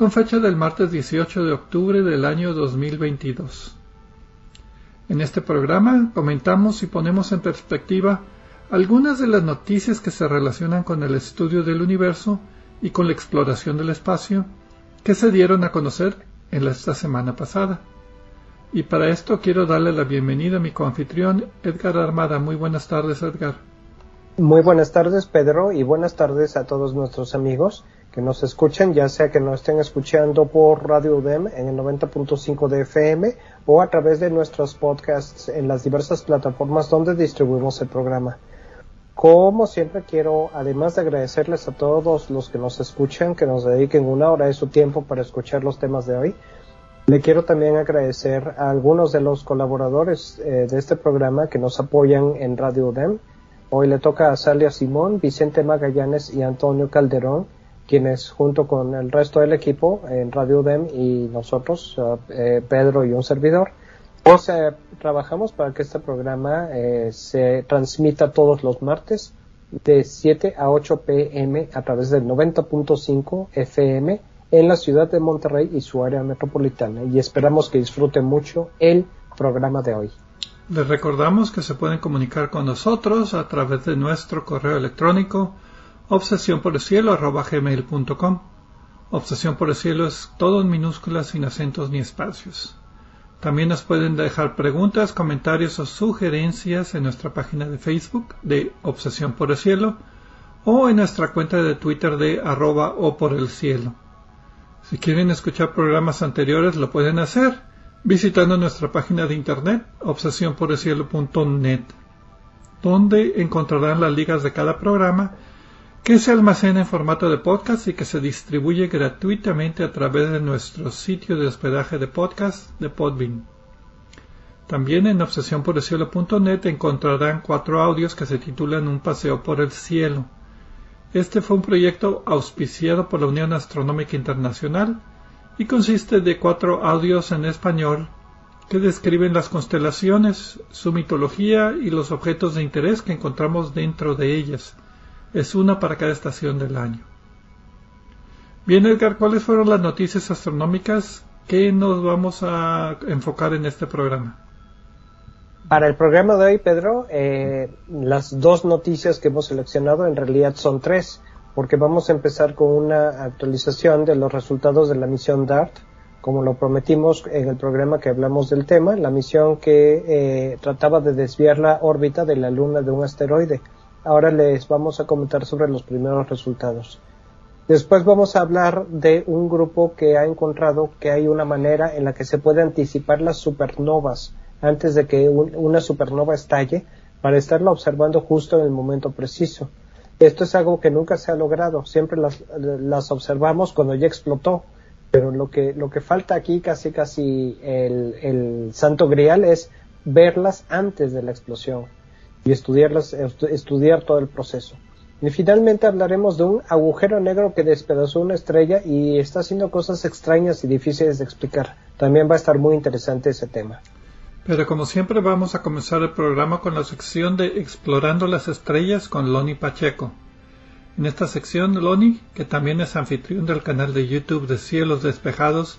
con fecha del martes 18 de octubre del año 2022. En este programa comentamos y ponemos en perspectiva algunas de las noticias que se relacionan con el estudio del universo y con la exploración del espacio que se dieron a conocer en esta semana pasada. Y para esto quiero darle la bienvenida a mi coanfitrión Edgar Armada. Muy buenas tardes, Edgar. Muy buenas tardes, Pedro, y buenas tardes a todos nuestros amigos que nos escuchen, ya sea que nos estén escuchando por Radio UDEM en el 90.5 de FM o a través de nuestros podcasts en las diversas plataformas donde distribuimos el programa. Como siempre quiero, además de agradecerles a todos los que nos escuchan, que nos dediquen una hora de su tiempo para escuchar los temas de hoy, le quiero también agradecer a algunos de los colaboradores eh, de este programa que nos apoyan en Radio UDEM. Hoy le toca a Salia Simón, Vicente Magallanes y Antonio Calderón, quienes junto con el resto del equipo en Radio UDEM y nosotros, eh, Pedro y un servidor, pues eh, trabajamos para que este programa eh, se transmita todos los martes de 7 a 8 pm a través del 90.5 FM en la ciudad de Monterrey y su área metropolitana y esperamos que disfruten mucho el programa de hoy. Les recordamos que se pueden comunicar con nosotros a través de nuestro correo electrónico obsesión por el cielo. Obsesión por el cielo es todo en minúsculas sin acentos ni espacios. También nos pueden dejar preguntas, comentarios o sugerencias en nuestra página de Facebook de Obsesión por el Cielo o en nuestra cuenta de Twitter de arroba o por el cielo. Si quieren escuchar programas anteriores lo pueden hacer visitando nuestra página de internet obsesiónporelcielo.net donde encontrarán las ligas de cada programa que se almacena en formato de podcast y que se distribuye gratuitamente a través de nuestro sitio de hospedaje de podcast de Podbean. También en obsesiónporelcielo.net encontrarán cuatro audios que se titulan Un paseo por el cielo. Este fue un proyecto auspiciado por la Unión Astronómica Internacional y consiste de cuatro audios en español que describen las constelaciones, su mitología y los objetos de interés que encontramos dentro de ellas es una para cada estación del año. Bien, Edgar, ¿cuáles fueron las noticias astronómicas que nos vamos a enfocar en este programa? Para el programa de hoy, Pedro, eh, las dos noticias que hemos seleccionado en realidad son tres, porque vamos a empezar con una actualización de los resultados de la misión DART, como lo prometimos en el programa que hablamos del tema, la misión que eh, trataba de desviar la órbita de la Luna de un asteroide. Ahora les vamos a comentar sobre los primeros resultados. Después vamos a hablar de un grupo que ha encontrado que hay una manera en la que se puede anticipar las supernovas antes de que una supernova estalle para estarla observando justo en el momento preciso. Esto es algo que nunca se ha logrado, siempre las, observamos cuando ya explotó, pero lo que, lo que falta aquí casi casi el, el santo grial es verlas antes de la explosión y estudiarlas, estudiar todo el proceso. Y finalmente hablaremos de un agujero negro que despedazó una estrella y está haciendo cosas extrañas y difíciles de explicar. También va a estar muy interesante ese tema. Pero como siempre vamos a comenzar el programa con la sección de Explorando las Estrellas con Loni Pacheco. En esta sección, Loni, que también es anfitrión del canal de YouTube de Cielos Despejados,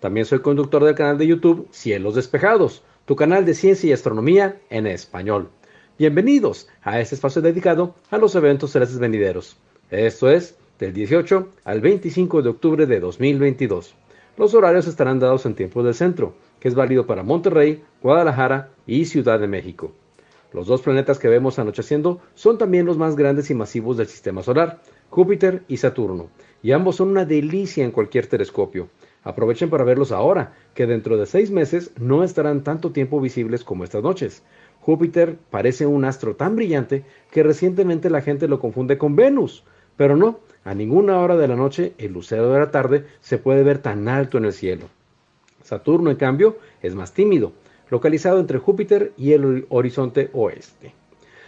También soy conductor del canal de YouTube Cielos Despejados, tu canal de ciencia y astronomía en español. Bienvenidos a este espacio dedicado a los eventos celestes venideros. Esto es del 18 al 25 de octubre de 2022. Los horarios estarán dados en tiempo del centro, que es válido para Monterrey, Guadalajara y Ciudad de México. Los dos planetas que vemos anocheciendo son también los más grandes y masivos del sistema solar, Júpiter y Saturno, y ambos son una delicia en cualquier telescopio. Aprovechen para verlos ahora, que dentro de seis meses no estarán tanto tiempo visibles como estas noches. Júpiter parece un astro tan brillante que recientemente la gente lo confunde con Venus, pero no, a ninguna hora de la noche el lucero de la tarde se puede ver tan alto en el cielo. Saturno, en cambio, es más tímido, localizado entre Júpiter y el horizonte oeste.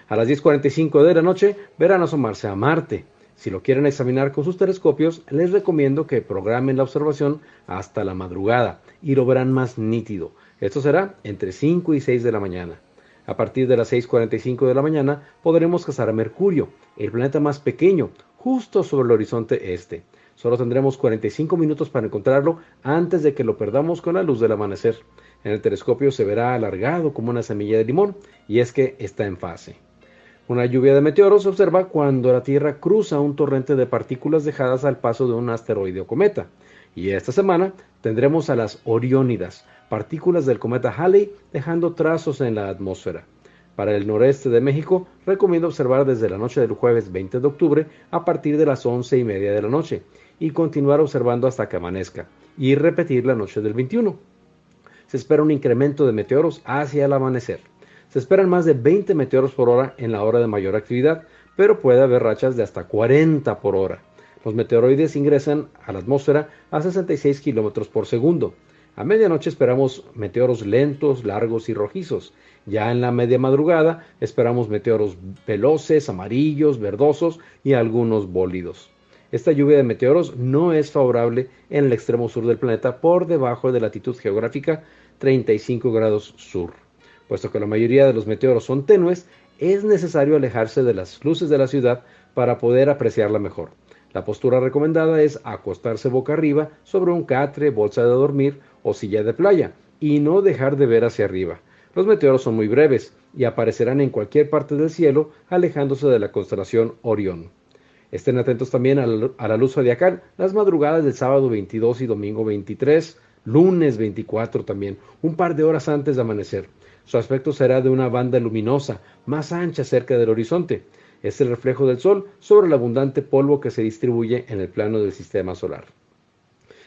A las 10.45 de la noche verán asomarse a Marte. Si lo quieren examinar con sus telescopios, les recomiendo que programen la observación hasta la madrugada y lo verán más nítido. Esto será entre 5 y 6 de la mañana. A partir de las 6.45 de la mañana podremos cazar a Mercurio, el planeta más pequeño, justo sobre el horizonte este. Solo tendremos 45 minutos para encontrarlo antes de que lo perdamos con la luz del amanecer. En el telescopio se verá alargado como una semilla de limón y es que está en fase. Una lluvia de meteoros se observa cuando la Tierra cruza un torrente de partículas dejadas al paso de un asteroide o cometa. Y esta semana tendremos a las Oriónidas, partículas del cometa Halley dejando trazos en la atmósfera. Para el noreste de México, recomiendo observar desde la noche del jueves 20 de octubre a partir de las once y media de la noche y continuar observando hasta que amanezca y repetir la noche del 21 se espera un incremento de meteoros hacia el amanecer. Se esperan más de 20 meteoros por hora en la hora de mayor actividad, pero puede haber rachas de hasta 40 por hora. Los meteoroides ingresan a la atmósfera a 66 kilómetros por segundo. A medianoche esperamos meteoros lentos, largos y rojizos. Ya en la media madrugada esperamos meteoros veloces, amarillos, verdosos y algunos bólidos. Esta lluvia de meteoros no es favorable en el extremo sur del planeta por debajo de la latitud geográfica 35 grados sur. Puesto que la mayoría de los meteoros son tenues, es necesario alejarse de las luces de la ciudad para poder apreciarla mejor. La postura recomendada es acostarse boca arriba sobre un catre, bolsa de dormir o silla de playa y no dejar de ver hacia arriba. Los meteoros son muy breves y aparecerán en cualquier parte del cielo alejándose de la constelación Orión. Estén atentos también a la, luz zodiacal las madrugadas del sábado 22 y domingo 23 lunes 24 también, un par de horas antes de amanecer. Su aspecto será de una banda luminosa, más ancha cerca del horizonte. Es el reflejo del Sol sobre el abundante polvo que se distribuye en el plano del sistema solar.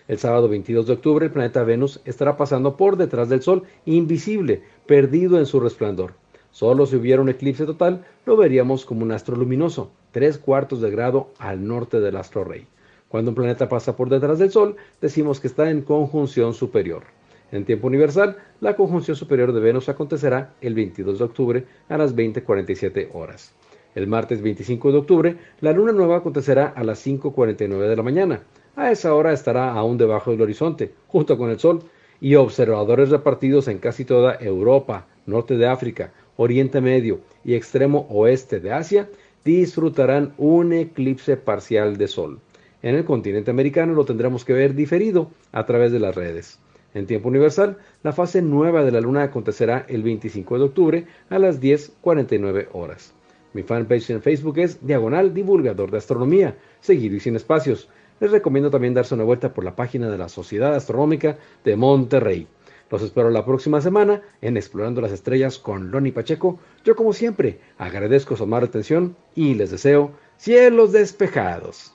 El sábado 22 de octubre el planeta Venus estará pasando por detrás del Sol, invisible, perdido en su resplandor. Solo si hubiera un eclipse total, lo veríamos como un astro luminoso, tres cuartos de grado al norte del astro rey. Cuando un planeta pasa por detrás del Sol, decimos que está en conjunción superior. En tiempo universal, la conjunción superior de Venus acontecerá el 22 de octubre a las 20:47 horas. El martes 25 de octubre, la luna nueva acontecerá a las 5:49 de la mañana. A esa hora estará aún debajo del horizonte, junto con el Sol, y observadores repartidos en casi toda Europa, norte de África, Oriente Medio y extremo oeste de Asia disfrutarán un eclipse parcial de Sol. En el continente americano lo tendremos que ver diferido a través de las redes. En tiempo universal, la fase nueva de la luna acontecerá el 25 de octubre a las 10.49 horas. Mi fanpage en Facebook es Diagonal Divulgador de Astronomía, seguido y sin espacios. Les recomiendo también darse una vuelta por la página de la Sociedad Astronómica de Monterrey. Los espero la próxima semana en Explorando las Estrellas con Loni Pacheco. Yo como siempre agradezco su amable atención y les deseo cielos despejados.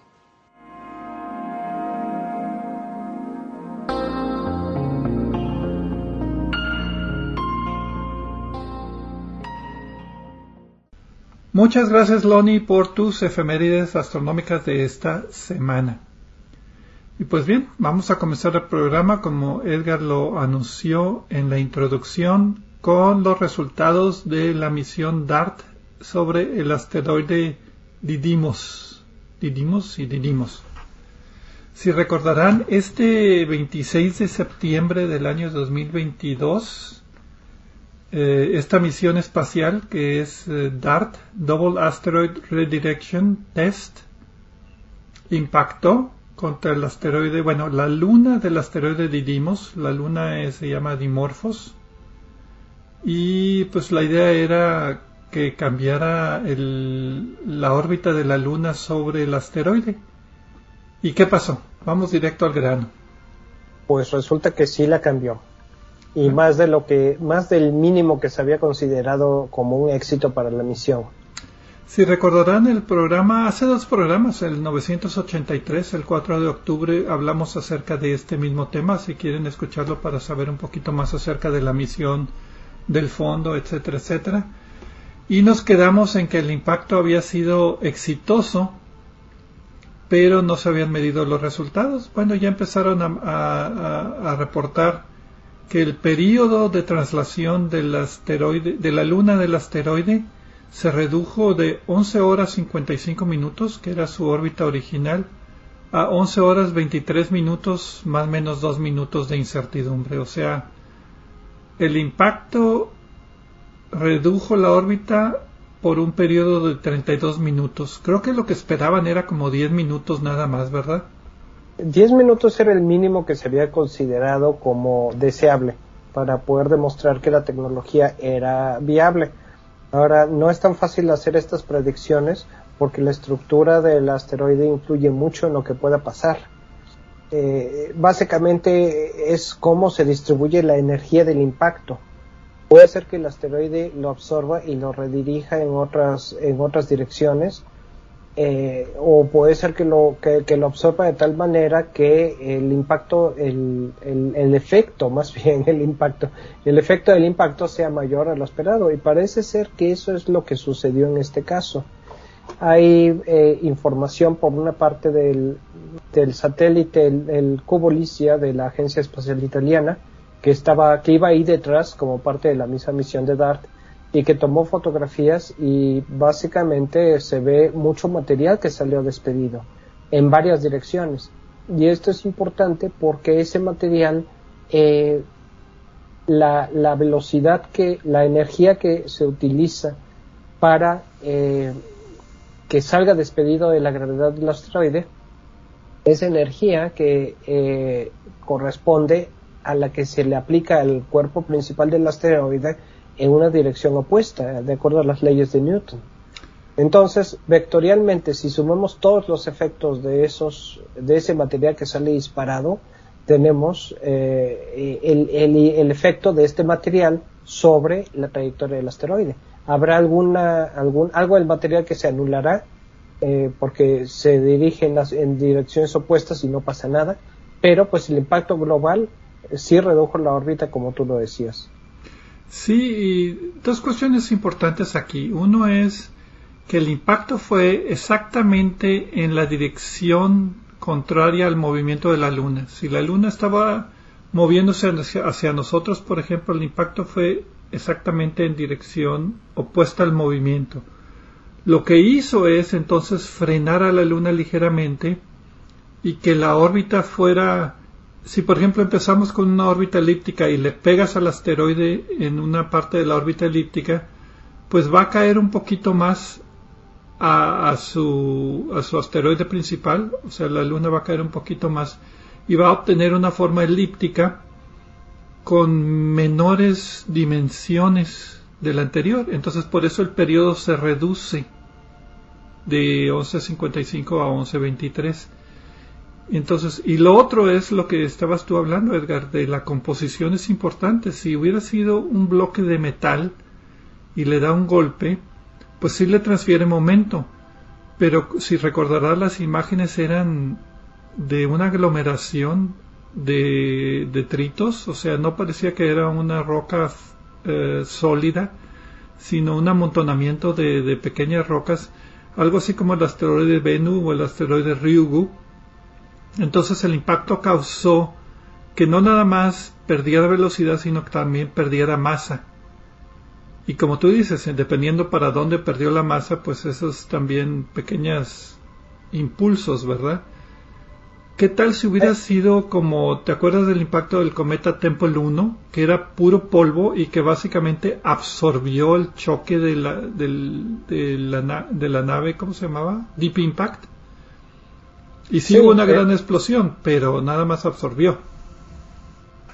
Muchas gracias Loni por tus efemérides astronómicas de esta semana. Y pues bien, vamos a comenzar el programa como Edgar lo anunció en la introducción con los resultados de la misión DART sobre el asteroide Didymos. Didymos y Didymos. Si recordarán, este 26 de septiembre del año 2022 eh, esta misión espacial que es eh, DART, Double Asteroid Redirection Test, impactó contra el asteroide, bueno, la luna del asteroide Didymos, la luna se llama Dimorphos, y pues la idea era que cambiara la órbita de la luna sobre el asteroide. ¿Y qué pasó? Vamos directo al grano. Pues resulta que sí la cambió. Y más de lo que, más del mínimo que se había considerado como un éxito para la misión. Si recordarán el programa, hace dos programas, el 983, el 4 de octubre, hablamos acerca de este mismo tema, si quieren escucharlo para saber un poquito más acerca de la misión del fondo, etcétera, etcétera. Y nos quedamos en que el impacto había sido exitoso, pero no se habían medido los resultados. Bueno, ya empezaron a, a reportar que el periodo de traslación del asteroide, de la luna del asteroide, se redujo de 11 horas 55 minutos, que era su órbita original, a 11 horas 23 minutos más menos 2 minutos de incertidumbre. O sea, el impacto redujo la órbita por un periodo de 32 minutos. Creo que lo que esperaban era como 10 minutos nada más, ¿verdad? 10 minutos era el mínimo que se había considerado como deseable para poder demostrar que la tecnología era viable. Ahora, no es tan fácil hacer estas predicciones porque la estructura del asteroide influye mucho en lo que pueda pasar. Eh, básicamente es cómo se distribuye la energía del impacto. Puede ser que el asteroide lo absorba y lo redirija en otras, en otras direcciones, eh, o puede ser que lo, que, lo absorba de tal manera que el impacto, el, el, efecto, más bien el impacto, el efecto del impacto sea mayor a lo esperado. Y parece ser que eso es lo que sucedió en este caso. Hay eh, información por una parte del, del satélite, el, cubo Licia de la Agencia Espacial Italiana, que estaba, que iba ahí detrás como parte de la misma misión de DART, y que tomó fotografías y básicamente se ve mucho material que salió despedido en varias direcciones. Y esto es importante porque ese material, eh, la, la, velocidad que, la energía que se utiliza para eh, que salga despedido de la gravedad del asteroide, es energía que eh, corresponde a la que se le aplica al cuerpo principal del asteroide en una dirección opuesta, de acuerdo a las leyes de Newton. Entonces, vectorialmente, si sumamos todos los efectos de esos, de ese material que sale disparado, tenemos eh, el, el, efecto de este material sobre la trayectoria del asteroide. Habrá alguna, algún, algo del material que se anulará eh, porque se dirige en, las, en direcciones opuestas y no pasa nada, pero pues el impacto global sí redujo la órbita como tú lo decías. Sí, dos cuestiones importantes aquí. Uno es que el impacto fue exactamente en la dirección contraria al movimiento de la Luna. Si la Luna estaba moviéndose hacia, nosotros, por ejemplo, el impacto fue exactamente en dirección opuesta al movimiento. Lo que hizo es entonces frenar a la Luna ligeramente y que la órbita fuera si por ejemplo empezamos con una órbita elíptica y le pegas al asteroide en una parte de la órbita elíptica, pues va a caer un poquito más a, su, a su asteroide principal, o sea, la Luna va a caer un poquito más y va a obtener una forma elíptica con menores dimensiones de la anterior. Entonces, por eso el periodo se reduce de 11.55 a 11.23. Entonces, y lo otro es lo que estabas tú hablando, Edgar, de la composición es importante. Si hubiera sido un bloque de metal y le da un golpe, pues sí le transfiere momento. Pero si recordarás, las imágenes eran de una aglomeración de detritos, o sea, no parecía que era una roca eh, sólida, sino un amontonamiento de, pequeñas rocas, algo así como el asteroide Bennu o el asteroide Ryugu, entonces el impacto causó que no nada más perdiera velocidad, sino que también perdiera masa. Y como tú dices, dependiendo para dónde perdió la masa, pues esos también pequeños impulsos, ¿verdad? ¿Qué tal si hubiera sido como, ¿te acuerdas del impacto del cometa Temple 1? Que era puro polvo y que básicamente absorbió el choque de la, del, de la, de la nave, ¿cómo se llamaba? Deep Impact. Y sí, hubo una eh, gran explosión, pero nada más absorbió.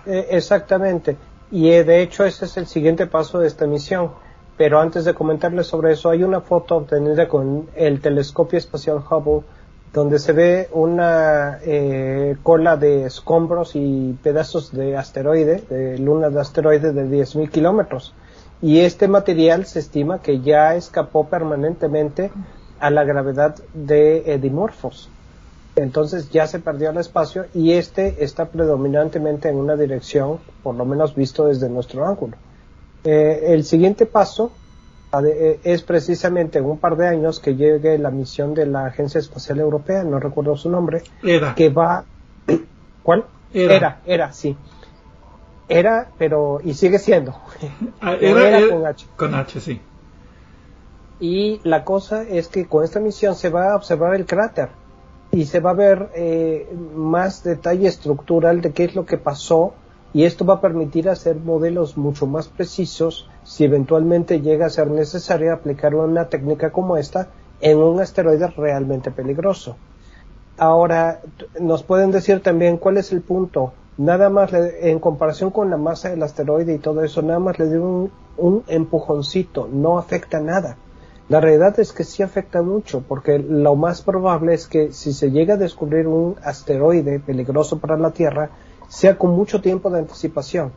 Eh, exactamente. Y eh, de hecho ese es el siguiente paso de esta misión. Pero antes de comentarles sobre eso, hay una foto obtenida con el telescopio espacial Hubble donde se ve una cola de escombros y pedazos de asteroide, de luna de asteroide de 10.000 kilómetros. Y este material se estima que ya escapó permanentemente a la gravedad de Dimorphos. Entonces ya se perdió el espacio y este está predominantemente en una dirección, por lo menos visto desde nuestro ángulo. Eh, el siguiente paso eh, es precisamente en un par de años que llegue la misión de la Agencia Espacial Europea, no recuerdo su nombre, era. que va... ¿Cuál? Era. era, sí. Era, pero... y sigue siendo. Ah, era, con H. Con H, sí. Y la cosa es que con esta misión se va a observar el cráter y se va a ver eh, más detalle estructural de qué es lo que pasó y esto va a permitir hacer modelos mucho más precisos si eventualmente llega a ser necesario aplicar una técnica como esta en un asteroide realmente peligroso. Ahora, nos pueden decir también cuál es el punto. Nada más, en comparación con la masa del asteroide y todo eso, nada más le dio un empujoncito, no afecta nada. La realidad es que sí afecta mucho, porque lo más probable es que si se llega a descubrir un asteroide peligroso para la Tierra, sea con mucho tiempo de anticipación.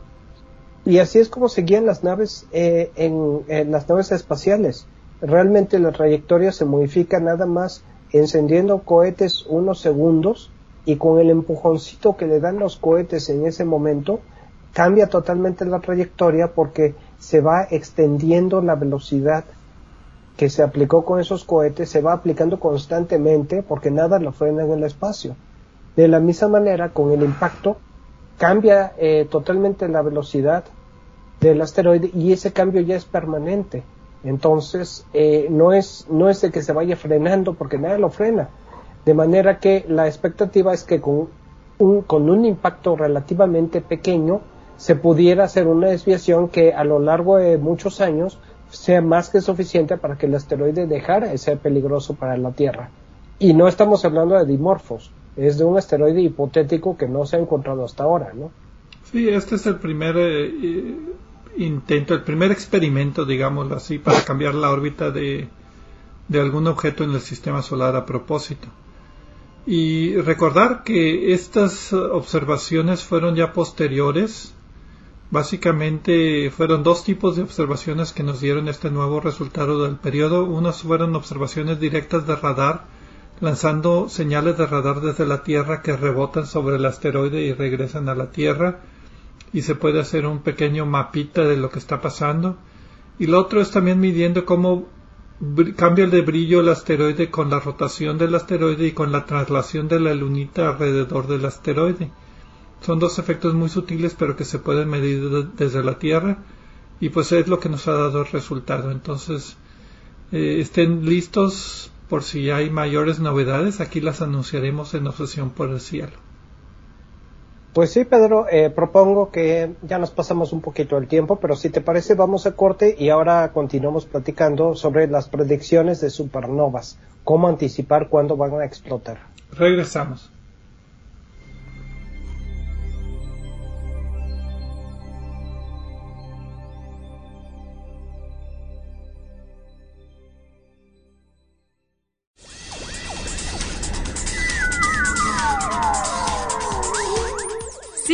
Y así es como seguían las naves eh, en, las naves espaciales. Realmente la trayectoria se modifica nada más encendiendo cohetes unos segundos y con el empujoncito que le dan los cohetes en ese momento cambia totalmente la trayectoria porque se va extendiendo la velocidad que se aplicó con esos cohetes, se va aplicando constantemente porque nada lo frena en el espacio. De la misma manera, con el impacto, cambia eh, totalmente la velocidad del asteroide y ese cambio ya es permanente. Entonces, eh, no, es, no es de que se vaya frenando porque nada lo frena. De manera que la expectativa es que con un, con un impacto relativamente pequeño se pudiera hacer una desviación que a lo largo de muchos años sea más que suficiente para que el asteroide dejara de ser peligroso para la Tierra. Y no estamos hablando de dimorfos, es de un asteroide hipotético que no se ha encontrado hasta ahora, ¿no? Sí, este es el primer eh, intento, el primer experimento, digámoslo así, para cambiar la órbita de, de algún objeto en el sistema solar a propósito. Y recordar que estas observaciones fueron ya posteriores. Básicamente fueron dos tipos de observaciones que nos dieron este nuevo resultado del periodo. Unas fueron observaciones directas de radar lanzando señales de radar desde la Tierra que rebotan sobre el asteroide y regresan a la Tierra y se puede hacer un pequeño mapita de lo que está pasando. Y lo otro es también midiendo cómo cambia el de brillo el asteroide con la rotación del asteroide y con la traslación de la lunita alrededor del asteroide. Son dos efectos muy sutiles pero que se pueden medir desde la Tierra y pues es lo que nos ha dado el resultado. Entonces eh, estén listos por si hay mayores novedades, aquí las anunciaremos en Obsesión por el Cielo. Pues sí, Pedro, eh, propongo que ya nos pasamos un poquito el tiempo, pero si te parece vamos a corte y ahora continuamos platicando sobre las predicciones de supernovas, cómo anticipar cuándo van a explotar. Regresamos.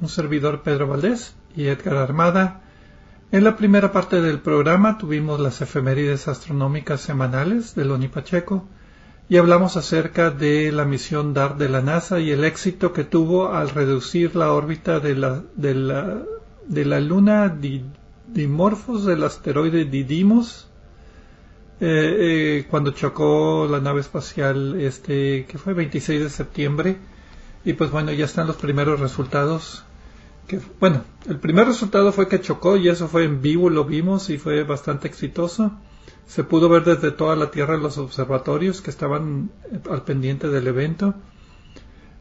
Un servidor Pedro Valdés y Edgar Armada. En la primera parte del programa tuvimos las efemérides astronómicas semanales de Loni Pacheco y hablamos acerca de la misión DART de la NASA y el éxito que tuvo al reducir la órbita de la, de la, de la luna Dimorphos del asteroide Didymos eh, eh, cuando chocó la nave espacial este que fue 26 de septiembre y pues bueno ya están los primeros resultados que bueno el primer resultado fue que chocó y eso fue en vivo lo vimos y fue bastante exitoso. Se pudo ver desde toda la Tierra los observatorios que estaban al pendiente del evento.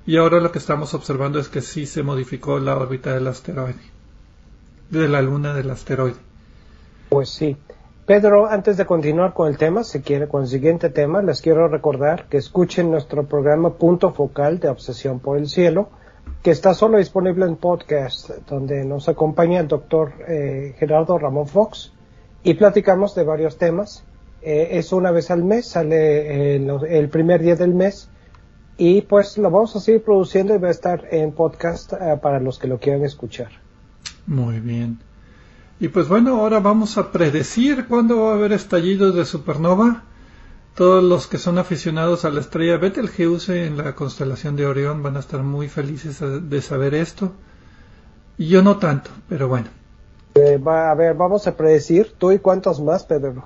Y ahora lo que estamos observando es que sí se modificó la órbita del asteroide de la luna del asteroide. Pues sí. Pedro, antes de continuar con el tema, si quiere con el siguiente tema, les quiero recordar que escuchen nuestro programa Punto Focal de Obsesión por el Cielo, que está solo disponible en podcast, donde nos acompaña el doctor eh, Gerardo Ramón Fox y platicamos de varios temas. Eh, es una vez al mes, sale el, primer día del mes y pues lo vamos a seguir produciendo y va a estar en podcast eh, para los que lo quieran escuchar. Muy bien. Y pues bueno, ahora vamos a predecir cuándo va a haber estallidos de supernova. Todos los que son aficionados a la estrella Betelgeuse en la constelación de Orión van a estar muy felices de saber esto. Y yo no tanto, pero bueno. Eh, va, a ver, vamos a predecir. ¿Tú y cuántos más, Pedro?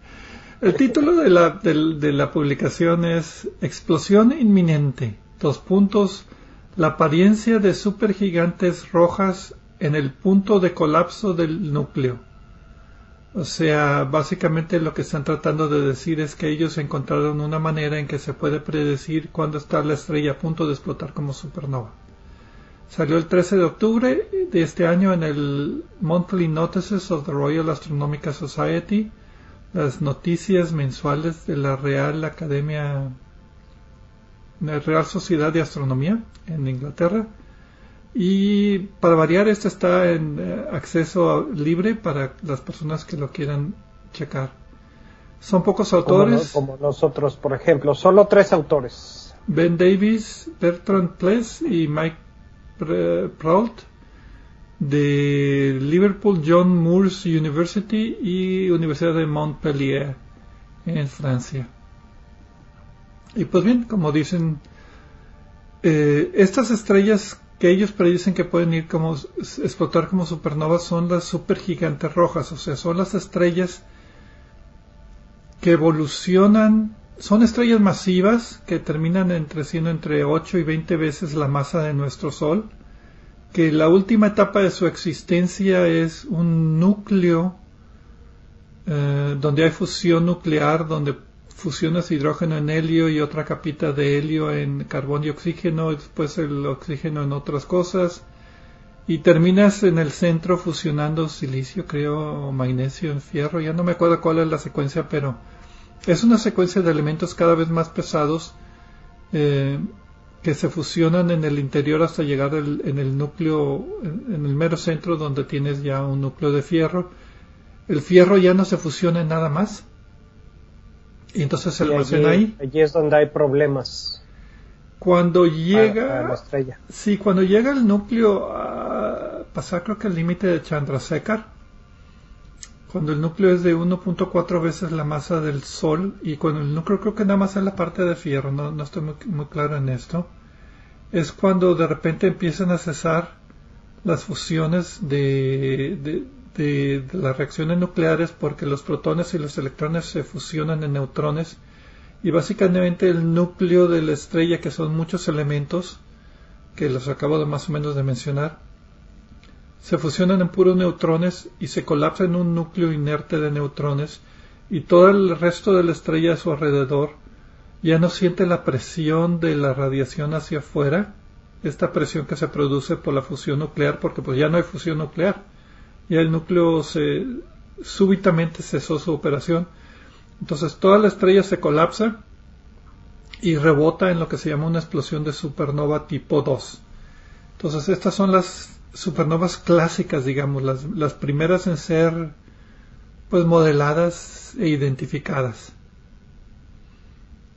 El título de la, de la publicación es Explosión inminente. Dos puntos. La apariencia de supergigantes rojas en el punto de colapso del núcleo. O sea, básicamente lo que están tratando de decir es que ellos encontraron una manera en que se puede predecir cuándo está la estrella a punto de explotar como supernova. Salió el 13 de octubre de este año en el Monthly Notices of the Royal Astronomical Society, las noticias mensuales de la Real Academia, la Real Sociedad de Astronomía en Inglaterra. Y para variar, este está en eh, acceso libre para las personas que lo quieran checar. Son pocos autores. Como, nosotros, por ejemplo, solo tres autores. Ben Davis, Bertrand Pless y Mike Proult de Liverpool John Moores University y Universidad de Montpellier en Francia. Y pues bien, como dicen, eh, estas estrellas que ellos predicen que pueden ir como explotar como supernovas son las supergigantes rojas, o sea, son las estrellas que evolucionan, son estrellas masivas que terminan entre siendo entre 8 y 20 veces la masa de nuestro Sol, que la última etapa de su existencia es un núcleo eh, donde hay fusión nuclear, donde fusionas hidrógeno en helio y otra capita de helio en carbón y oxígeno, y después el oxígeno en otras cosas, y terminas en el centro fusionando silicio, creo, o magnesio en fierro, ya no me acuerdo cuál es la secuencia, pero es una secuencia de elementos cada vez más pesados eh, que se fusionan en el interior hasta llegar en el núcleo, en el mero centro donde tienes ya un núcleo de fierro. El fierro ya no se fusiona nada más, y entonces se almacena ahí. Allí es donde hay problemas. Cuando llega. estrella. Sí, cuando llega el núcleo a pasar, creo que el límite de Chandrasekhar. Cuando el núcleo es de 1.4 veces la masa del Sol. Y cuando el núcleo creo que nada más es la parte de fierro, no, no estoy muy, claro en esto. Es cuando de repente empiezan a cesar las fusiones de, de, las reacciones nucleares porque los protones y los electrones se fusionan en neutrones y básicamente el núcleo de la estrella que son muchos elementos que los acabo de más o menos de mencionar se fusionan en puros neutrones y se colapsa en un núcleo inerte de neutrones y todo el resto de la estrella a su alrededor ya no siente la presión de la radiación hacia afuera esta presión que se produce por la fusión nuclear, porque pues ya no hay fusión nuclear, ya el núcleo se súbitamente cesó su operación, entonces toda la estrella se colapsa y rebota en lo que se llama una explosión de supernova tipo 2. Entonces estas son las supernovas clásicas, digamos, las, las primeras en ser pues modeladas e identificadas.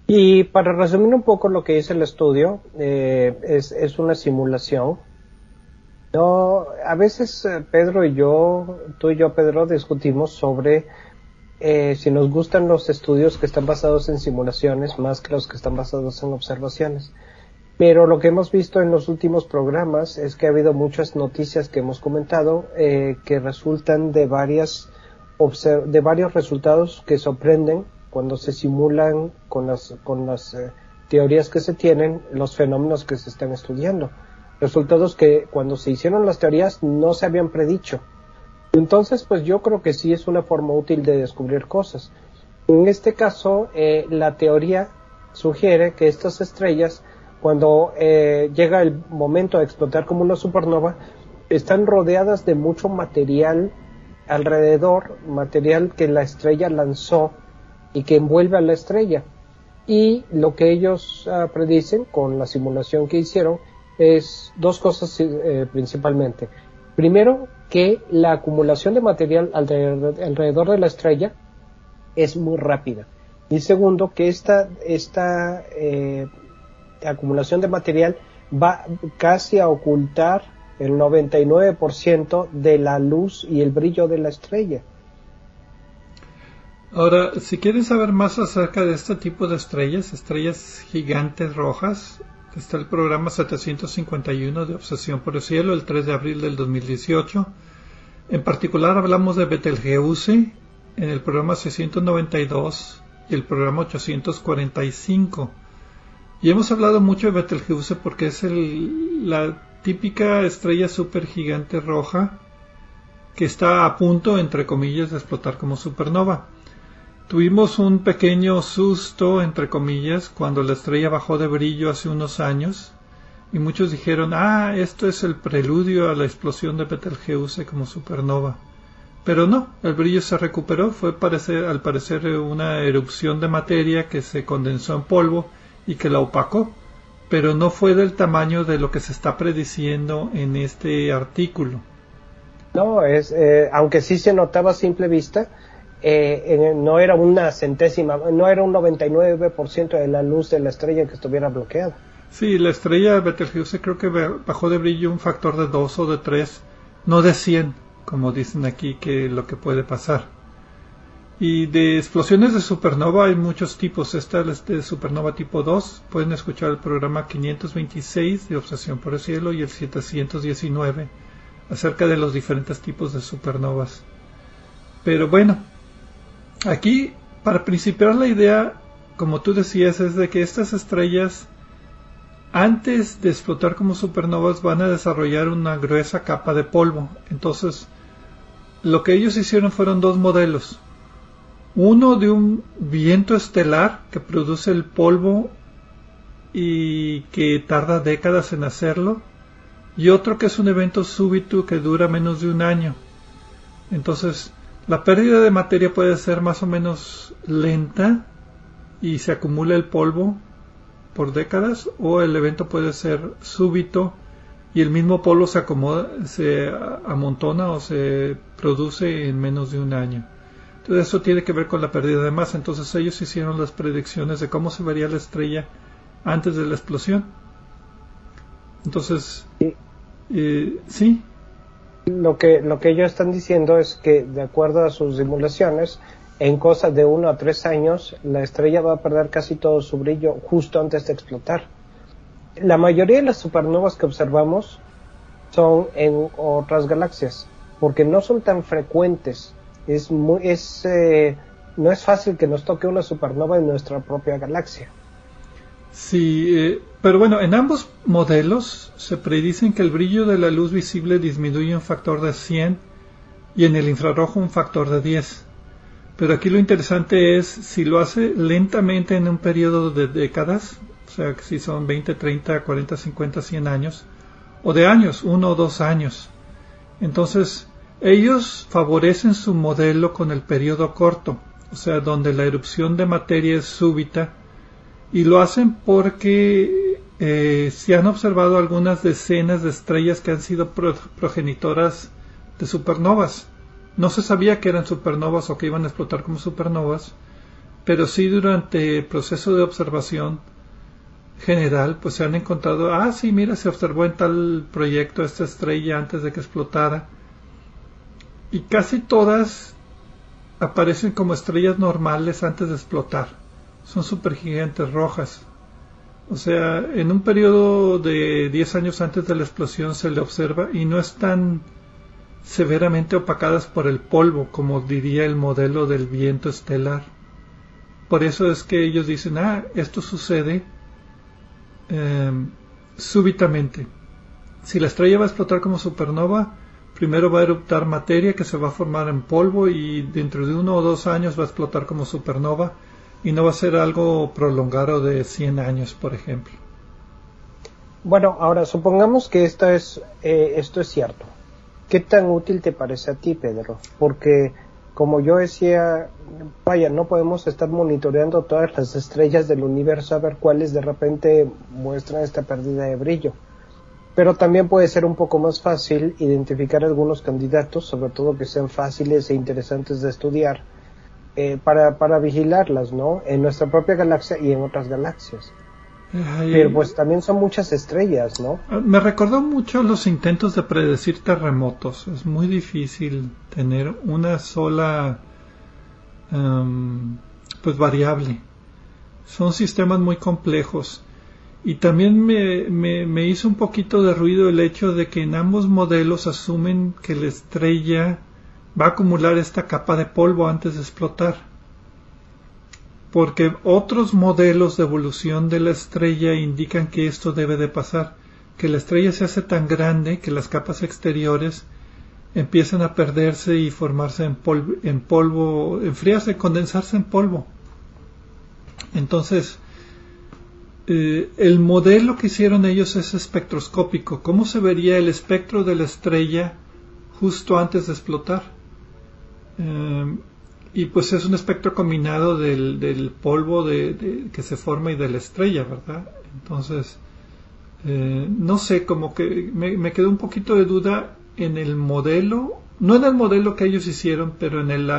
Y para resumir un poco lo que dice el estudio, eh, es, es, una simulación. No, a veces eh, Pedro y yo, tú y yo Pedro, discutimos sobre eh, si nos gustan los estudios que están basados en simulaciones más que los que están basados en observaciones. Pero lo que hemos visto en los últimos programas es que ha habido muchas noticias que hemos comentado eh, que resultan de varias de varios resultados que sorprenden cuando se simulan con las, con las eh, teorías que se tienen los fenómenos que se están estudiando. Resultados que cuando se hicieron las teorías no se habían predicho. Entonces, pues yo creo que sí es una forma útil de descubrir cosas. En este caso, eh, la teoría sugiere que estas estrellas, cuando eh, llega el momento de explotar como una supernova, están rodeadas de mucho material alrededor, material que la estrella lanzó y que envuelve a la estrella. Y lo que ellos uh, predicen con la simulación que hicieron es dos cosas eh, principalmente. Primero, que la acumulación de material alrededor, de la estrella es muy rápida. Y segundo, que esta, esta eh, acumulación de material va casi a ocultar el 99% de la luz y el brillo de la estrella. Ahora, si quieres saber más acerca de este tipo de estrellas, estrellas gigantes rojas, está el programa 751 de Obsesión por el Cielo, el 3 de abril del 2018. En particular hablamos de Betelgeuse en el programa 692 y el programa 845. Y hemos hablado mucho de Betelgeuse porque es el, la típica estrella supergigante roja que está a punto, entre comillas, de explotar como supernova. Tuvimos un pequeño susto, entre comillas, cuando la estrella bajó de brillo hace unos años y muchos dijeron, ah, esto es el preludio a la explosión de Betelgeuse como supernova. Pero no, el brillo se recuperó, fue al parecer una erupción de materia que se condensó en polvo y que la opacó, pero no fue del tamaño de lo que se está prediciendo en este artículo. No, es, eh, aunque sí se notaba a simple vista, eh, no era una centésima, no era un 99% de la luz de la estrella que estuviera bloqueada. Sí, la estrella Betelgeuse creo que bajó de brillo un factor de 2 o de 3, no de 100, como dicen aquí que lo que puede pasar. Y de explosiones de supernova hay muchos tipos. Esta es de supernova tipo 2. Pueden escuchar el programa 526 de Obsesión por el Cielo y el 719 acerca de los diferentes tipos de supernovas. Pero bueno, Aquí, para principiar la idea, como tú decías, es de que estas estrellas, antes de explotar como supernovas, van a desarrollar una gruesa capa de polvo. Entonces, lo que ellos hicieron fueron dos modelos. Uno de un viento estelar que produce el polvo y que tarda décadas en hacerlo. Y otro que es un evento súbito que dura menos de un año. Entonces, la pérdida de materia puede ser más o menos lenta y se acumula el polvo por décadas o el evento puede ser súbito y el mismo polvo se acomoda, se amontona o se produce en menos de un año. Entonces eso tiene que ver con la pérdida de masa. Entonces ellos hicieron las predicciones de cómo se vería la estrella antes de la explosión. Entonces, eh, sí, lo que, lo que ellos están diciendo es que, de acuerdo a sus simulaciones, en cosas de uno a tres años, la estrella va a perder casi todo su brillo justo antes de explotar. La mayoría de las supernovas que observamos son en otras galaxias, porque no son tan frecuentes. Es muy, es, eh, no es fácil que nos toque una supernova en nuestra propia galaxia. Sí, eh, pero bueno, en ambos modelos se predicen que el brillo de la luz visible disminuye un factor de 100 y en el infrarrojo un factor de 10. Pero aquí lo interesante es si lo hace lentamente en un periodo de décadas, o sea si son 20, 30, 40, 50, 100 años, o de años, uno o dos años. Entonces, ellos favorecen su modelo con el periodo corto, o sea, donde la erupción de materia es súbita, y lo hacen porque eh, se han observado algunas decenas de estrellas que han sido progenitoras de supernovas. No se sabía que eran supernovas o que iban a explotar como supernovas, pero sí durante el proceso de observación general, pues se han encontrado, ah, sí, mira, se observó en tal proyecto esta estrella antes de que explotara. Y casi todas aparecen como estrellas normales antes de explotar. Son supergigantes rojas. O sea, en un periodo de 10 años antes de la explosión se le observa y no están severamente opacadas por el polvo, como diría el modelo del viento estelar. Por eso es que ellos dicen, ah, esto sucede em, súbitamente. Si la estrella va a explotar como supernova, primero va a eruptar materia que se va a formar en polvo y dentro de uno o dos años va a explotar como supernova y no va a ser algo prolongado de 100 años, por ejemplo. Bueno, ahora supongamos que esto es, eh, esto es cierto. ¿Qué tan útil te parece a ti, Pedro? Porque, como yo decía, vaya, no podemos estar monitoreando todas las estrellas del universo a ver cuáles de repente muestran esta pérdida de brillo. Pero también puede ser un poco más fácil identificar algunos candidatos, sobre todo que sean fáciles e interesantes de estudiar, eh, para, para vigilarlas, ¿no? En nuestra propia galaxia y en otras galaxias. Pero pues también son muchas estrellas, ¿no? Ah, me recordó mucho los intentos de predecir terremotos. Es muy difícil tener una sola em, pues variable. Son sistemas muy complejos. Y también me, me, me, hizo un poquito de ruido el hecho de que en ambos modelos asumen que la estrella va a acumular esta capa de polvo antes de explotar porque otros modelos de evolución de la estrella indican que esto debe de pasar, que la estrella se hace tan grande que las capas exteriores empiezan a perderse y formarse en polvo, en polvo enfriarse, condensarse en polvo. Entonces, eh, el modelo que hicieron ellos es espectroscópico. ¿Cómo se vería el espectro de la estrella justo antes de explotar? Eh, y pues es un espectro combinado del, del polvo de, que se forma y de la estrella, ¿verdad? Entonces, eh, no sé, como que me, quedó un poquito de duda en el modelo, no en el modelo que ellos hicieron, pero en el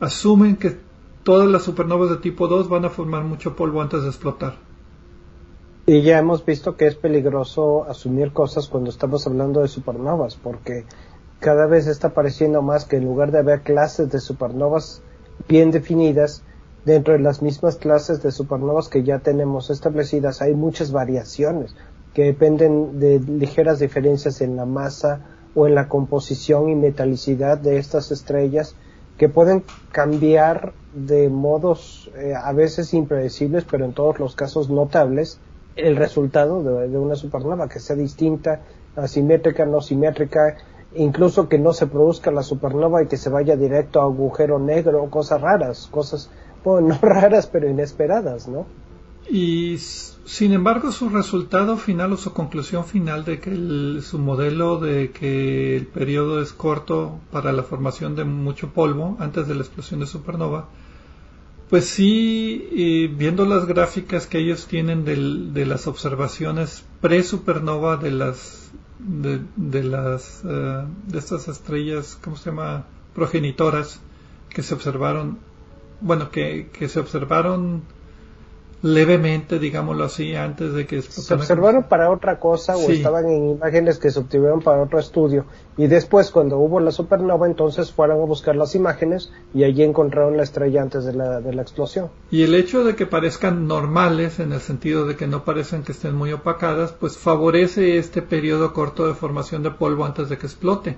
asumen que todas las supernovas de tipo 2 van a formar mucho polvo antes de explotar. Y ya hemos visto que es peligroso asumir cosas cuando estamos hablando de supernovas, porque cada vez está pareciendo más que en lugar de haber clases de supernovas bien definidas, dentro de las mismas clases de supernovas que ya tenemos establecidas hay muchas variaciones que dependen de ligeras diferencias en la masa o en la composición y metalicidad de estas estrellas que pueden cambiar de modos eh, a veces impredecibles pero en todos los casos notables el resultado de una supernova que sea distinta, asimétrica, no simétrica, incluso que no se produzca la supernova y que se vaya directo a agujero negro, cosas raras, cosas, bueno, no raras, pero inesperadas, ¿no? Y sin embargo, su resultado final o su conclusión final de que su modelo de que el periodo es corto para la formación de mucho polvo antes de la explosión de supernova, pues sí, viendo las gráficas que ellos tienen de las observaciones pre-supernova de las de, las eh, de estas estrellas, ¿cómo se llama? progenitoras que se observaron, bueno, que, que se observaron levemente, digámoslo así, antes de que se observaron para otra cosa o estaban en imágenes que se obtuvieron para otro estudio y después cuando hubo la supernova entonces fueron a buscar las imágenes y allí encontraron la estrella antes de la, de la explosión. Y el hecho de que parezcan normales en el sentido de que no parecen que estén muy opacadas pues favorece este periodo corto de formación de polvo antes de que explote.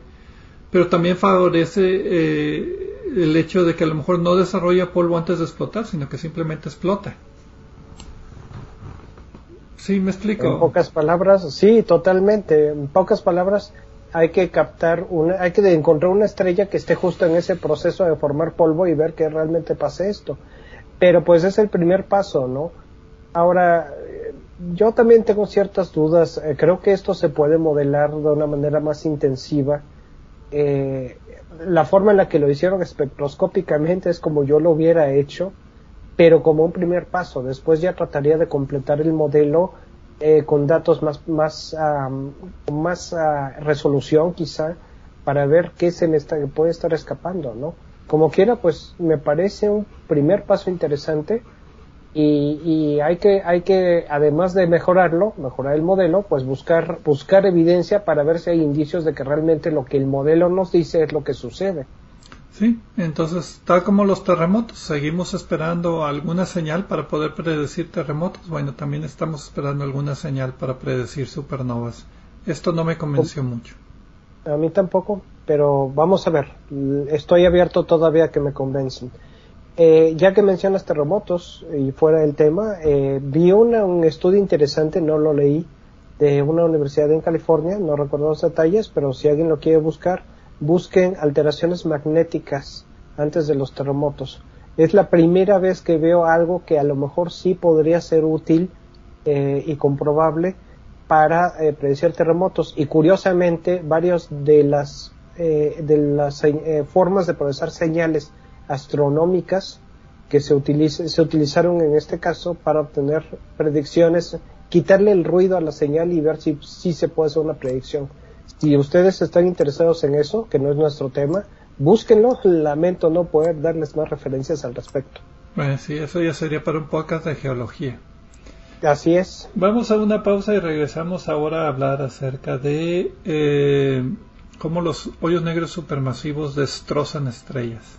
Pero también favorece eh, el hecho de que a lo mejor no desarrolla polvo antes de explotar, sino que simplemente explota. Sí, me explico. En pocas palabras, sí, totalmente. En pocas palabras, hay que captar una, hay que encontrar una estrella que esté justo en ese proceso de formar polvo y ver que realmente pase esto. Pero pues es el primer paso, ¿no? Ahora, yo también tengo ciertas dudas. Eh, creo que esto se puede modelar de una manera más intensiva. Eh, la forma en la que lo hicieron espectroscópicamente es como yo lo hubiera hecho, pero como un primer paso. Después ya trataría de completar el modelo eh, con datos más, más, más ah, resolución quizá para ver qué se me está, puede estar escapando, ¿no? Como quiera, pues me parece un primer paso interesante y, hay que hay que además de mejorarlo mejorar el modelo pues buscar buscar evidencia para ver si hay indicios de que realmente lo que el modelo nos dice es lo que sucede sí entonces tal como los terremotos seguimos esperando alguna señal para poder predecir terremotos. Bueno también estamos esperando alguna señal para predecir supernovas. Esto no me convenció mucho. a mí tampoco pero vamos a ver. Estoy abierto todavía a que me convencen. Eh, ya que mencionas terremotos y fuera del tema, eh, vi un estudio interesante, no lo leí, de una universidad en California, no recuerdo los detalles, pero si alguien lo quiere buscar, busquen alteraciones magnéticas antes de los terremotos. Es la primera vez que veo algo que a lo mejor sí podría ser útil eh, y comprobable para predecir terremotos. Y curiosamente, varios de las, de las formas de procesar señales astronómicas que se, se utilizaron en este caso para obtener predicciones, quitarle el ruido a la señal y ver si, si se puede hacer una predicción. Si ustedes están interesados en eso, que no es nuestro tema, búsquenlo. Lamento no poder darles más referencias al respecto. Bueno, sí, eso ya sería para un podcast de geología. Así es. Vamos a una pausa y regresamos ahora a hablar acerca de eh, cómo los hoyos negros supermasivos destrozan estrellas.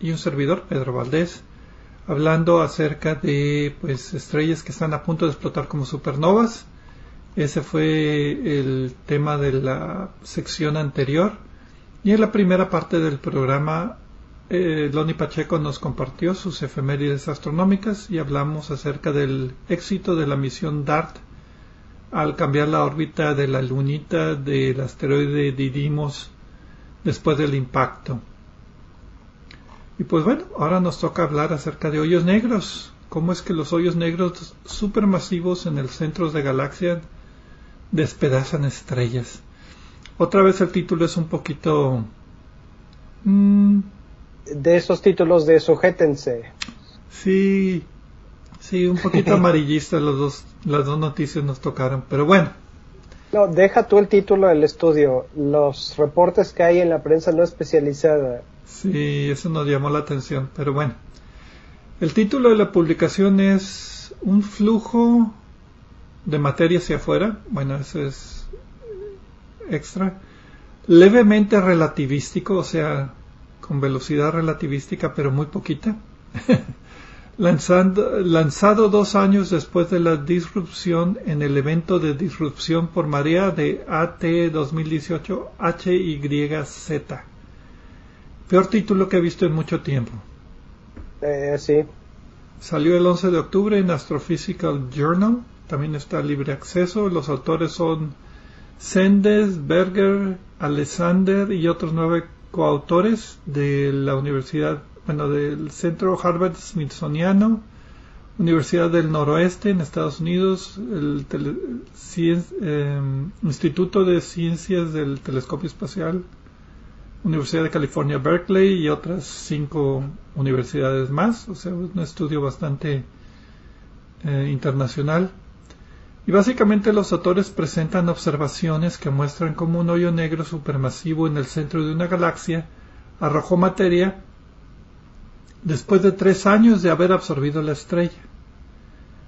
y un servidor, Pedro Valdés, hablando acerca de pues estrellas que están a punto de explotar como supernovas. Ese fue el tema de la sección anterior. Y en la primera parte del programa, eh, Loni Pacheco nos compartió sus efemérides astronómicas y hablamos acerca del éxito de la misión DART al cambiar la órbita de la lunita del asteroide Didymos después del impacto. Y pues bueno, ahora nos toca hablar acerca de hoyos negros. ¿Cómo es que los hoyos negros supermasivos en el centro de galaxia despedazan estrellas? Otra vez el título es un poquito... Mm, de esos títulos de sujétense. Sí, sí, un poquito amarillista los dos, las dos noticias nos tocaron, pero bueno. No, deja tú el título del estudio. Los reportes que hay en la prensa no especializada Sí, eso nos llamó la atención, pero bueno. El título de la publicación es Un flujo de materia hacia afuera. Bueno, eso es extra. levemente relativístico, o sea, con velocidad relativística, pero muy poquita. lanzado dos años después de la disrupción en el evento de disrupción por marea de AT 2018 HYZ. Peor título que he visto en mucho tiempo. Eh, sí. Salió el 11 de octubre en Astrophysical Journal. También está libre acceso. Los autores son Sendes, Berger, Alexander y otros nueve coautores de la Universidad bueno, del Centro Harvard Smithsoniano, Universidad del Noroeste en Estados Unidos, el em, Instituto de Ciencias del Telescopio Espacial, Universidad de California, Berkeley y otras cinco universidades más, o sea, un estudio bastante eh, internacional. Y básicamente los autores presentan observaciones que muestran cómo un hoyo negro supermasivo en el centro de una galaxia arrojó materia después de tres años de haber absorbido la estrella.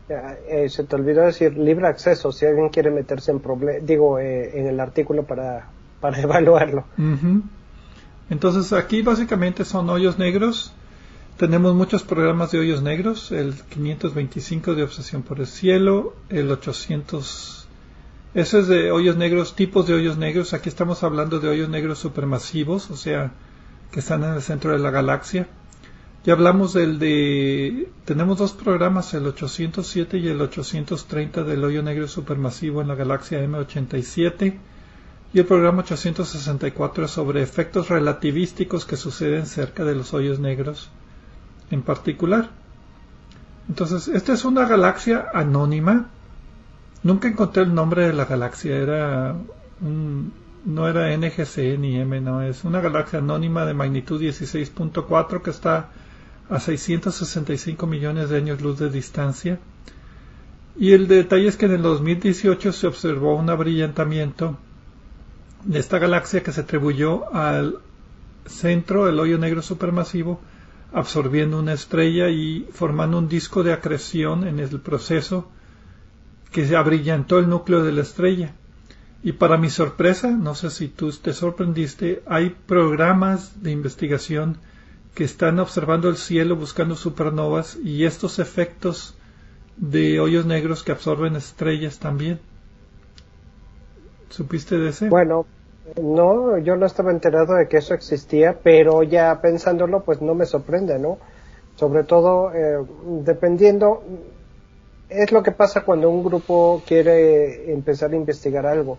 Eh, se te olvidó decir libre acceso, si alguien quiere meterse en problema, digo, eh, en el artículo para, para evaluarlo. Entonces aquí básicamente son hoyos negros. Tenemos muchos programas de hoyos negros, el 525 de Obsesión por el Cielo, el 800... Eso es de hoyos negros, tipos de hoyos negros. Aquí estamos hablando de hoyos negros supermasivos, o sea, que están en el centro de la galaxia. Ya hablamos del de... Tenemos dos programas, el 807 y el 830 del hoyo negro supermasivo en la galaxia M87 y el programa 864 es sobre efectos relativísticos que suceden cerca de los hoyos negros en particular. Entonces, esta es una galaxia anónima. Nunca encontré el nombre de la galaxia, era no era NGC ni M, no, es una galaxia anónima de magnitud 16.4 que está a 665 millones de años luz de distancia. Y el detalle es que en el 2018 se observó un abrillantamiento de esta galaxia que se atribuyó al centro del hoyo negro supermasivo, absorbiendo una estrella y formando un disco de acreción en el proceso que se abrillantó el núcleo de la estrella. Y para mi sorpresa, no sé si tú te sorprendiste, hay programas de investigación que están observando el cielo buscando supernovas y estos efectos de hoyos negros que absorben estrellas también. ¿Supiste de ese? Bueno, no, yo no estaba enterado de que eso existía, pero ya pensándolo, pues no me sorprende, ¿no? Sobre todo, eh, dependiendo, es lo que pasa cuando un grupo quiere empezar a investigar algo.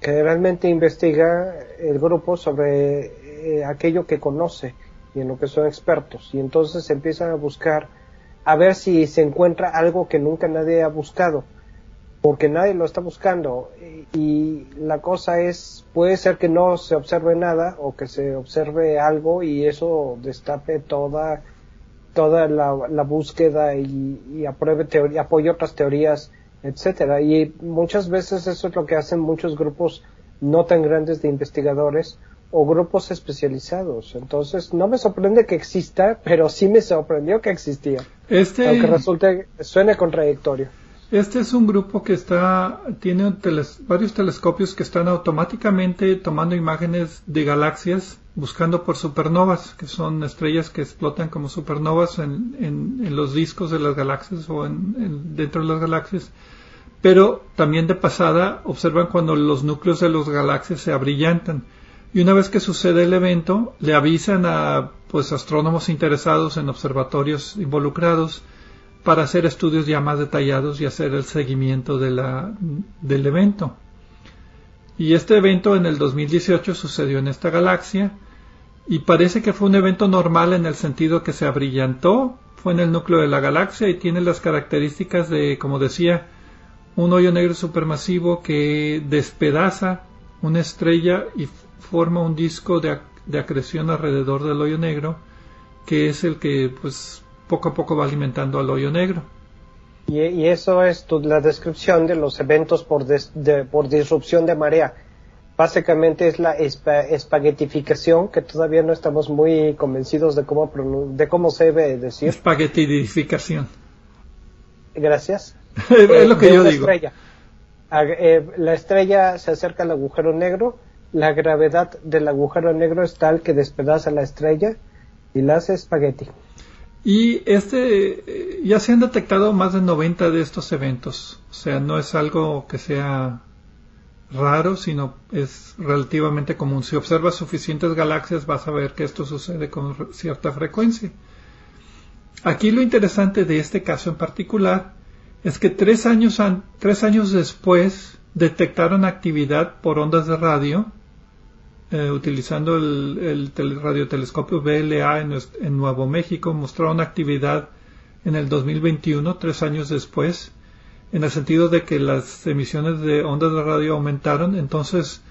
Generalmente investiga el grupo sobre eh, aquello que conoce y en lo que son expertos. Y entonces empiezan a buscar a ver si se encuentra algo que nunca nadie ha buscado, porque nadie lo está buscando. Y la cosa es, puede ser que no se observe nada o que se observe algo y eso destape toda, toda la, búsqueda y, y apruebe teoría, apoye otras teorías, etcétera. Y muchas veces eso es lo que hacen muchos grupos no tan grandes de investigadores o grupos especializados. Entonces, no me sorprende que exista, pero sí me sorprendió que existía. Este, aunque resulte, suene contradictorio. Este es un grupo que está, tiene varios telescopios que están automáticamente tomando imágenes de galaxias buscando por supernovas, que son estrellas que explotan como supernovas en, los discos de las galaxias o en, dentro de las galaxias. Pero también de pasada observan cuando los núcleos de las galaxias se abrillantan y una vez que sucede el evento le avisan a pues astrónomos interesados en observatorios involucrados para hacer estudios ya más detallados y hacer el seguimiento de la, del evento. Y este evento en el 2018 sucedió en esta galaxia y parece que fue un evento normal en el sentido que se abrillantó, fue en el núcleo de la galaxia y tiene las características de, como decía, un hoyo negro supermasivo que despedaza una estrella y forma un disco de, acreción alrededor del hoyo negro, que es el que pues poco a poco va alimentando al hoyo negro. Y, eso es la descripción de los eventos por, por disrupción de marea. Básicamente es la espaguetificación, que todavía no estamos muy convencidos de cómo, de cómo se debe decir. Espaguetificación. Gracias. es lo que yo digo. Estrella. Eh, la estrella se acerca al agujero negro, la gravedad del agujero negro es tal que despedaza la estrella y la hace espagueti. Y este, eh, ya se han detectado más de 90 de estos eventos. O sea, no es algo que sea raro, sino es relativamente común. Si observas suficientes galaxias vas a ver que esto sucede con cierta frecuencia. Aquí lo interesante de este caso en particular es que tres años, tres años después detectaron actividad por ondas de radio eh, utilizando el, radiotelescopio BLA en, en, Nuevo México, mostraron actividad en el 2021, tres años después, en el sentido de que las emisiones de ondas de radio aumentaron, entonces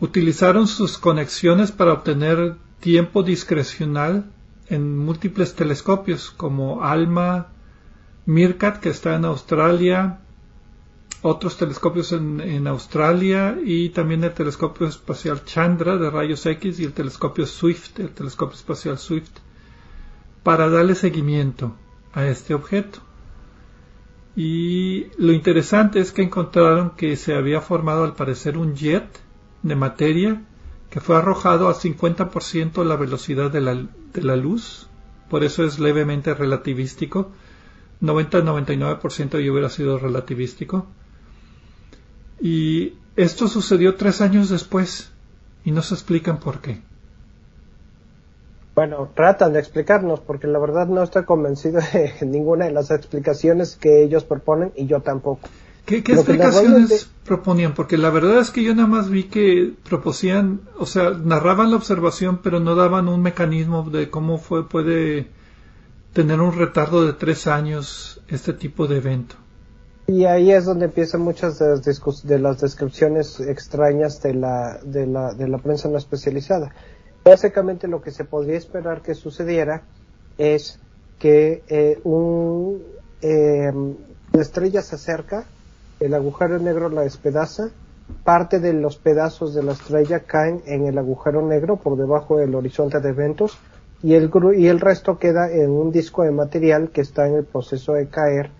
utilizaron sus conexiones para obtener tiempo discrecional en múltiples telescopios como ALMA, MIRCAT que está en Australia, otros telescopios en, Australia y también el telescopio espacial Chandra de rayos X y el telescopio Swift, el telescopio espacial Swift, para darle seguimiento a este objeto. Y lo interesante es que encontraron que se había formado al parecer un jet de materia que fue arrojado a 50% la velocidad de la, de la luz, por eso es levemente relativístico, 90-99% y hubiera sido relativístico y esto sucedió tres años después y no se explican por qué. Bueno, tratan de explicarnos porque la verdad no estoy convencido de ninguna de las explicaciones que ellos proponen y yo tampoco. ¿Qué, explicaciones proponían? Porque la verdad es que yo nada más vi que proposían, o sea, narraban la observación pero no daban un mecanismo de cómo fue, puede tener un retardo de tres años este tipo de evento. Y ahí es donde empiezan muchas de las, de las descripciones extrañas de la, de, la, de la prensa no especializada. Básicamente lo que se podría esperar que sucediera es que eh, un, em, la estrella se acerca, el agujero negro la despedaza, parte de los pedazos de la estrella caen en el agujero negro por debajo del horizonte de eventos y el, y el resto queda en un disco de material que está en el proceso de caer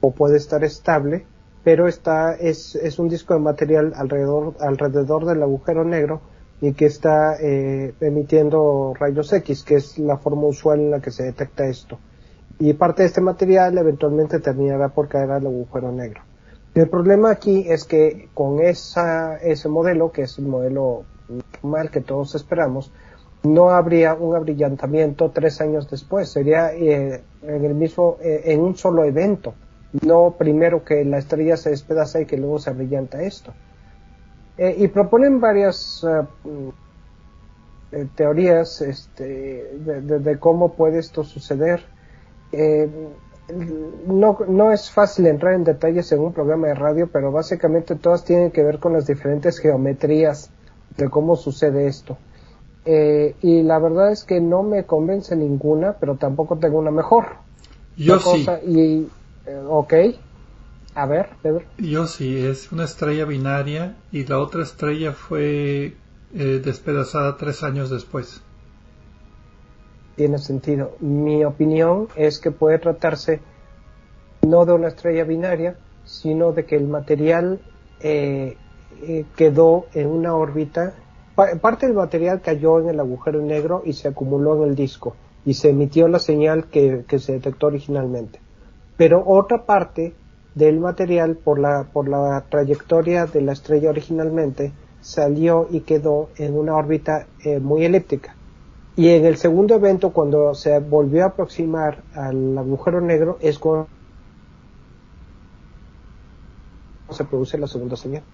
o puede estar estable, pero está, es, es un disco de material alrededor, alrededor del agujero negro y que está eh, emitiendo rayos X, que es la forma usual en la que se detecta esto. Y parte de este material eventualmente terminará por caer al agujero negro. El problema aquí es que con esa, ese modelo, que es el modelo normal que todos esperamos, no habría un abrillantamiento tres años después, sería eh, en el mismo, eh, en un solo evento no primero que la estrella se despedaza y que luego se abrillanta esto. Eh, y proponen varias eh, teorías este, de, cómo puede esto suceder. no, no es fácil entrar en detalles en un programa de radio, pero básicamente todas tienen que ver con las diferentes geometrías de cómo sucede esto. y la verdad es que no me convence ninguna, pero tampoco tengo una mejor. Yo sí. y, eh, ok. A ver, Pedro. Yo sí, es una estrella binaria y la otra estrella fue eh, despedazada tres años después. Tiene sentido. Mi opinión es que puede tratarse no de una estrella binaria, sino de que el material eh, quedó en una órbita. parte del material cayó en el agujero negro y se acumuló en el disco y se emitió la señal que se detectó originalmente pero otra parte del material por la, por la trayectoria de la estrella originalmente salió y quedó en una órbita eh, muy elíptica. Y en el segundo evento, cuando se volvió a aproximar al agujero negro, es cuando se produce la segunda señal.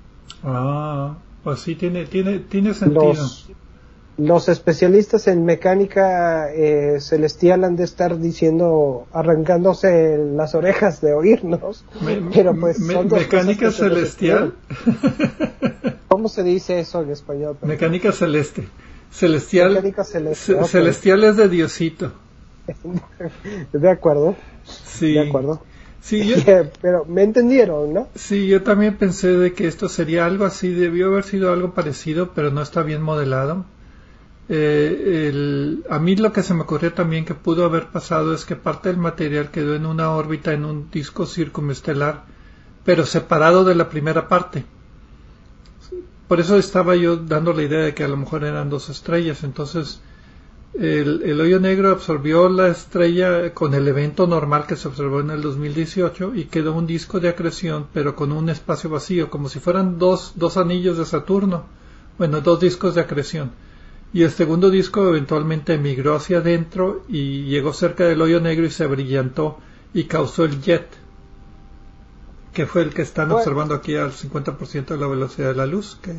Ah, pues sí, tiene, tiene, tiene sentido los especialistas en mecánica eh, celestial han de estar diciendo, arrancándose las orejas de oírnos. pero pues mecánica celestial. ¿Cómo se dice eso en español? Mecánica celeste. Celestial. Mecánica celeste. Celestial es de Diosito. de acuerdo. Sí. De acuerdo. Sí, pero me entendieron, ¿no? Sí, yo también pensé de que esto sería algo así, debió haber sido algo parecido, pero no está bien modelado. Eh, a mí lo que se me ocurrió también que pudo haber pasado es que parte del material quedó en una órbita en un disco circunestelar, pero separado de la primera parte. por eso estaba yo dando la idea de que a lo mejor eran dos estrellas. Entonces, el, hoyo negro absorbió la estrella con el evento normal que se observó en el 2018 y quedó un disco de acreción, pero con un espacio vacío, como si fueran dos, dos anillos de Saturno. Bueno, dos discos de acreción. Y el segundo disco eventualmente emigró hacia adentro y llegó cerca del hoyo negro y se brillantó y causó el jet, que fue el que están observando aquí al 50% de la velocidad de la luz. Que...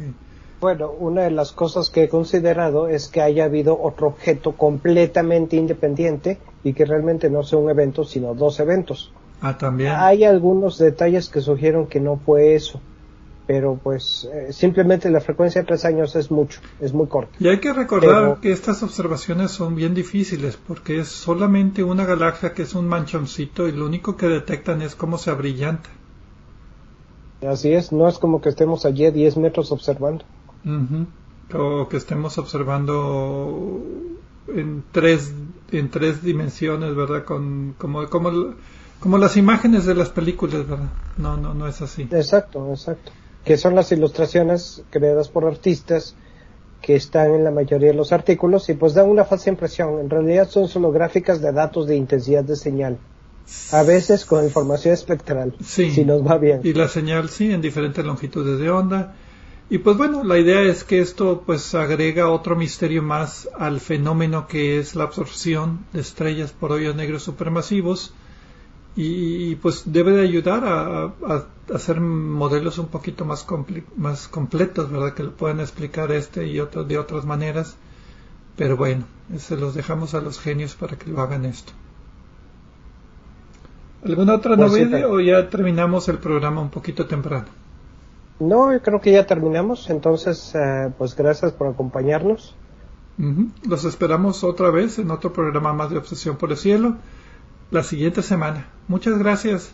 Bueno, una de las cosas que he considerado es que haya habido otro objeto completamente independiente y que realmente no sea un evento, sino dos eventos. Ah, también. Hay algunos detalles que sugieren que no fue eso pero pues eh, simplemente la frecuencia de tres años es mucho, es muy corta. Y hay que recordar que estas observaciones son bien difíciles porque es solamente una galaxia que es un manchoncito y lo único que detectan es cómo se abrillanta. Así es, no es como que estemos allí a 10 metros observando. O que estemos observando en tres, en tres dimensiones, ¿verdad? Con, como, como, como las imágenes de las películas, ¿verdad? No, no, no es así. Exacto, exacto que son las ilustraciones creadas por artistas que están en la mayoría de los artículos y pues dan una falsa impresión. En realidad son solo gráficas de datos de intensidad de señal. A veces con información espectral, sí. si nos va bien. Y la señal sí, en diferentes longitudes de onda. Y pues bueno, la idea es que esto pues agrega otro misterio más al fenómeno que es la absorción de estrellas por hoyos negros supermasivos y, pues debe de ayudar a, hacer modelos un poquito más, más completos, ¿verdad? Que lo puedan explicar este y otro de otras maneras. Pero bueno, se los dejamos a los genios para que lo hagan esto. ¿Alguna otra pues novedad o ya terminamos el programa un poquito temprano? No, yo creo que ya terminamos, entonces eh, pues gracias por acompañarnos. Los esperamos otra vez en otro programa más de Obsesión por el Cielo la siguiente semana. Muchas gracias.